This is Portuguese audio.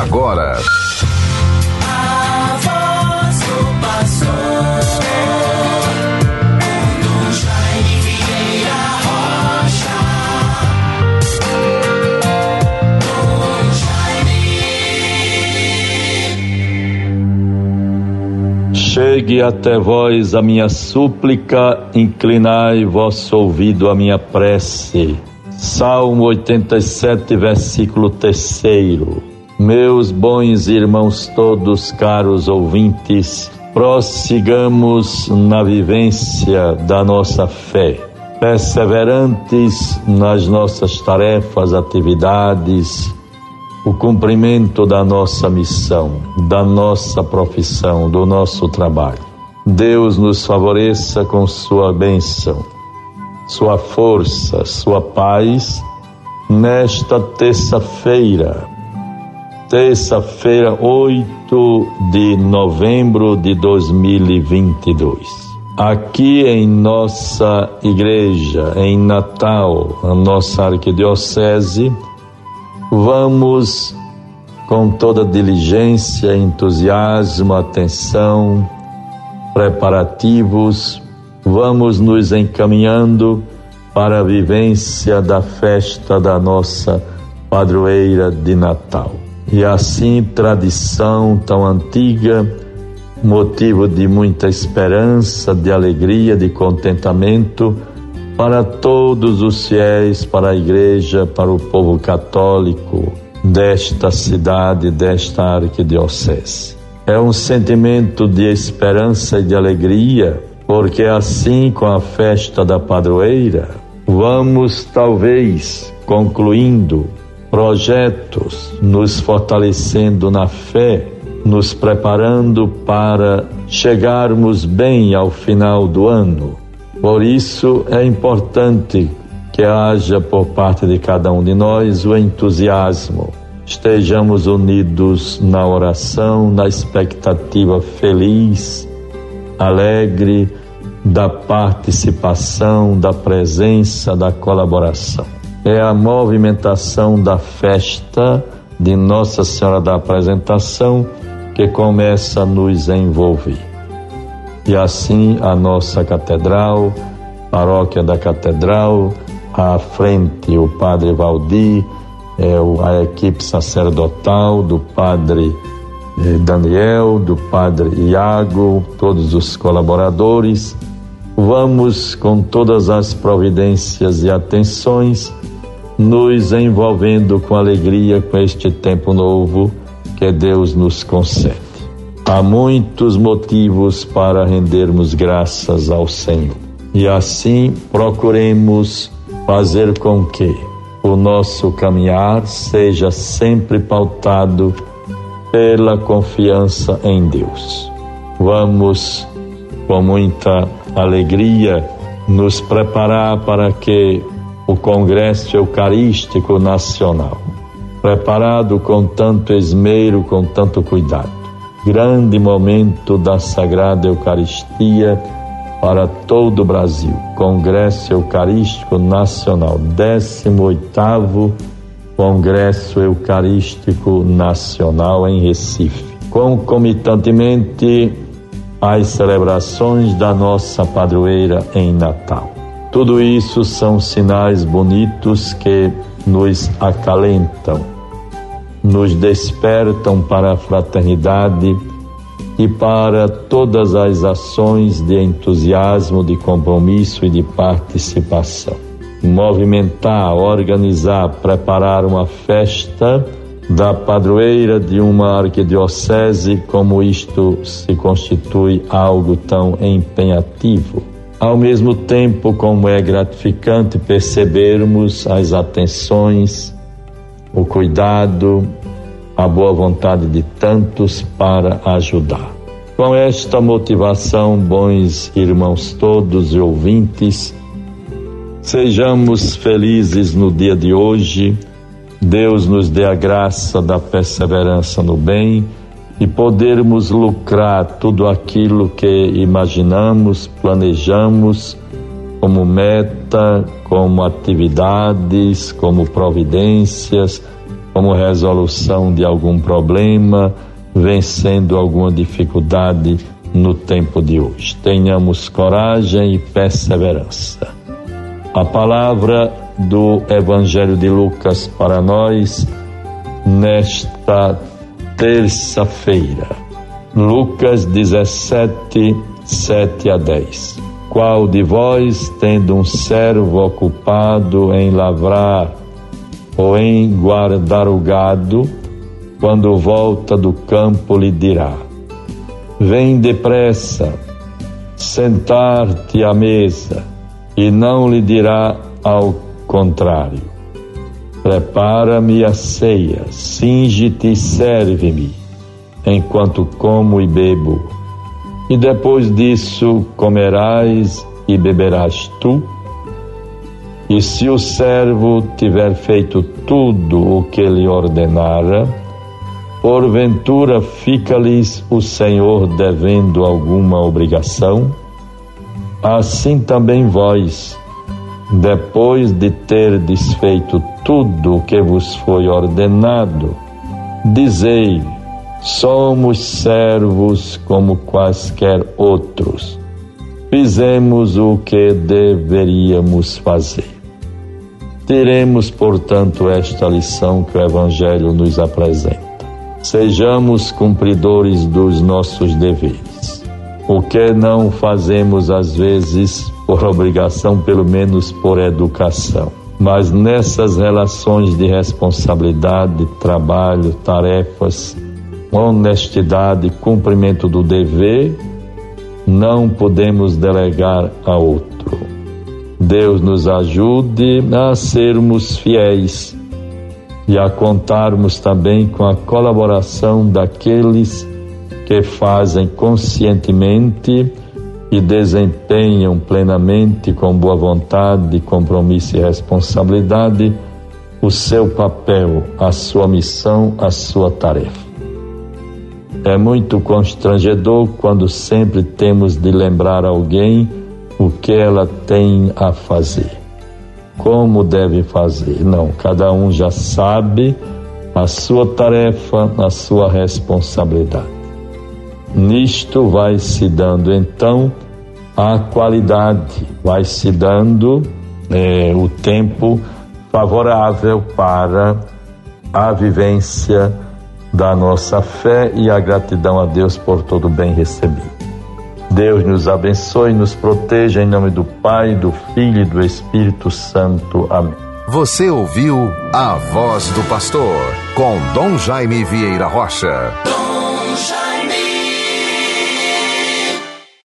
agora. Chegue até vós a minha súplica, inclinai vosso ouvido à minha prece. Salmo 87, versículo 3. Meus bons irmãos todos, caros ouvintes, prossigamos na vivência da nossa fé, perseverantes nas nossas tarefas, atividades, o cumprimento da nossa missão, da nossa profissão, do nosso trabalho. Deus nos favoreça com sua bênção sua força, sua paz nesta terça-feira, terça-feira, 8 de novembro de 2022. Aqui em nossa igreja, em Natal, a nossa arquidiocese, vamos com toda diligência, entusiasmo, atenção, preparativos vamos nos encaminhando para a vivência da festa da nossa padroeira de Natal. E assim, tradição tão antiga, motivo de muita esperança, de alegria, de contentamento para todos os fiéis, para a igreja, para o povo católico desta cidade, desta arquidiocese. É um sentimento de esperança e de alegria porque assim com a festa da padroeira, vamos talvez concluindo projetos, nos fortalecendo na fé, nos preparando para chegarmos bem ao final do ano. Por isso é importante que haja por parte de cada um de nós o entusiasmo. Estejamos unidos na oração, na expectativa feliz alegre da participação, da presença, da colaboração. É a movimentação da festa de Nossa Senhora da Apresentação que começa a nos envolver. E assim a nossa catedral, paróquia da catedral, à frente o Padre Valdir, é, a equipe sacerdotal do Padre Daniel, do Padre Iago, todos os colaboradores. Vamos, com todas as providências e atenções, nos envolvendo com alegria com este tempo novo que Deus nos concede. Há muitos motivos para rendermos graças ao Senhor. E assim procuremos fazer com que o nosso caminhar seja sempre pautado pela confiança em Deus. Vamos, com muita alegria, nos preparar para que o Congresso Eucarístico Nacional, preparado com tanto esmero, com tanto cuidado, grande momento da Sagrada Eucaristia para todo o Brasil, Congresso Eucarístico Nacional, 18º Congresso Eucarístico Nacional em Recife. Concomitantemente, as celebrações da nossa padroeira em Natal. Tudo isso são sinais bonitos que nos acalentam, nos despertam para a fraternidade e para todas as ações de entusiasmo, de compromisso e de participação movimentar, organizar, preparar uma festa da padroeira de uma arquidiocese, como isto se constitui algo tão empenhativo. Ao mesmo tempo, como é gratificante percebermos as atenções, o cuidado, a boa vontade de tantos para ajudar. Com esta motivação, bons irmãos todos e ouvintes, Sejamos felizes no dia de hoje. Deus nos dê a graça da perseverança no bem e podermos lucrar tudo aquilo que imaginamos, planejamos como meta, como atividades, como providências, como resolução de algum problema, vencendo alguma dificuldade no tempo de hoje. Tenhamos coragem e perseverança. A palavra do Evangelho de Lucas para nós nesta terça-feira. Lucas 17, 7 a 10. Qual de vós, tendo um servo ocupado em lavrar ou em guardar o gado, quando volta do campo lhe dirá: Vem depressa, sentar-te à mesa, e não lhe dirá ao contrário: Prepara-me a ceia, singe-te e serve-me, enquanto como e bebo e depois disso comerás e beberás tu. E se o servo tiver feito tudo o que lhe ordenara, porventura fica-lhes o Senhor devendo alguma obrigação? Assim também vós, depois de ter desfeito tudo o que vos foi ordenado, dizei: Somos servos como quaisquer outros. Fizemos o que deveríamos fazer. Teremos, portanto, esta lição que o Evangelho nos apresenta. Sejamos cumpridores dos nossos deveres. O que não fazemos às vezes por obrigação, pelo menos por educação. Mas nessas relações de responsabilidade, trabalho, tarefas, honestidade, cumprimento do dever, não podemos delegar a outro. Deus nos ajude a sermos fiéis e a contarmos também com a colaboração daqueles que fazem conscientemente e desempenham plenamente, com boa vontade, compromisso e responsabilidade, o seu papel, a sua missão, a sua tarefa. É muito constrangedor quando sempre temos de lembrar alguém o que ela tem a fazer, como deve fazer. Não, cada um já sabe a sua tarefa, a sua responsabilidade. Nisto vai se dando então a qualidade, vai se dando é, o tempo favorável para a vivência da nossa fé e a gratidão a Deus por todo o bem recebido. Deus nos abençoe e nos proteja em nome do Pai, do Filho e do Espírito Santo. Amém. Você ouviu a voz do pastor com Dom Jaime Vieira Rocha.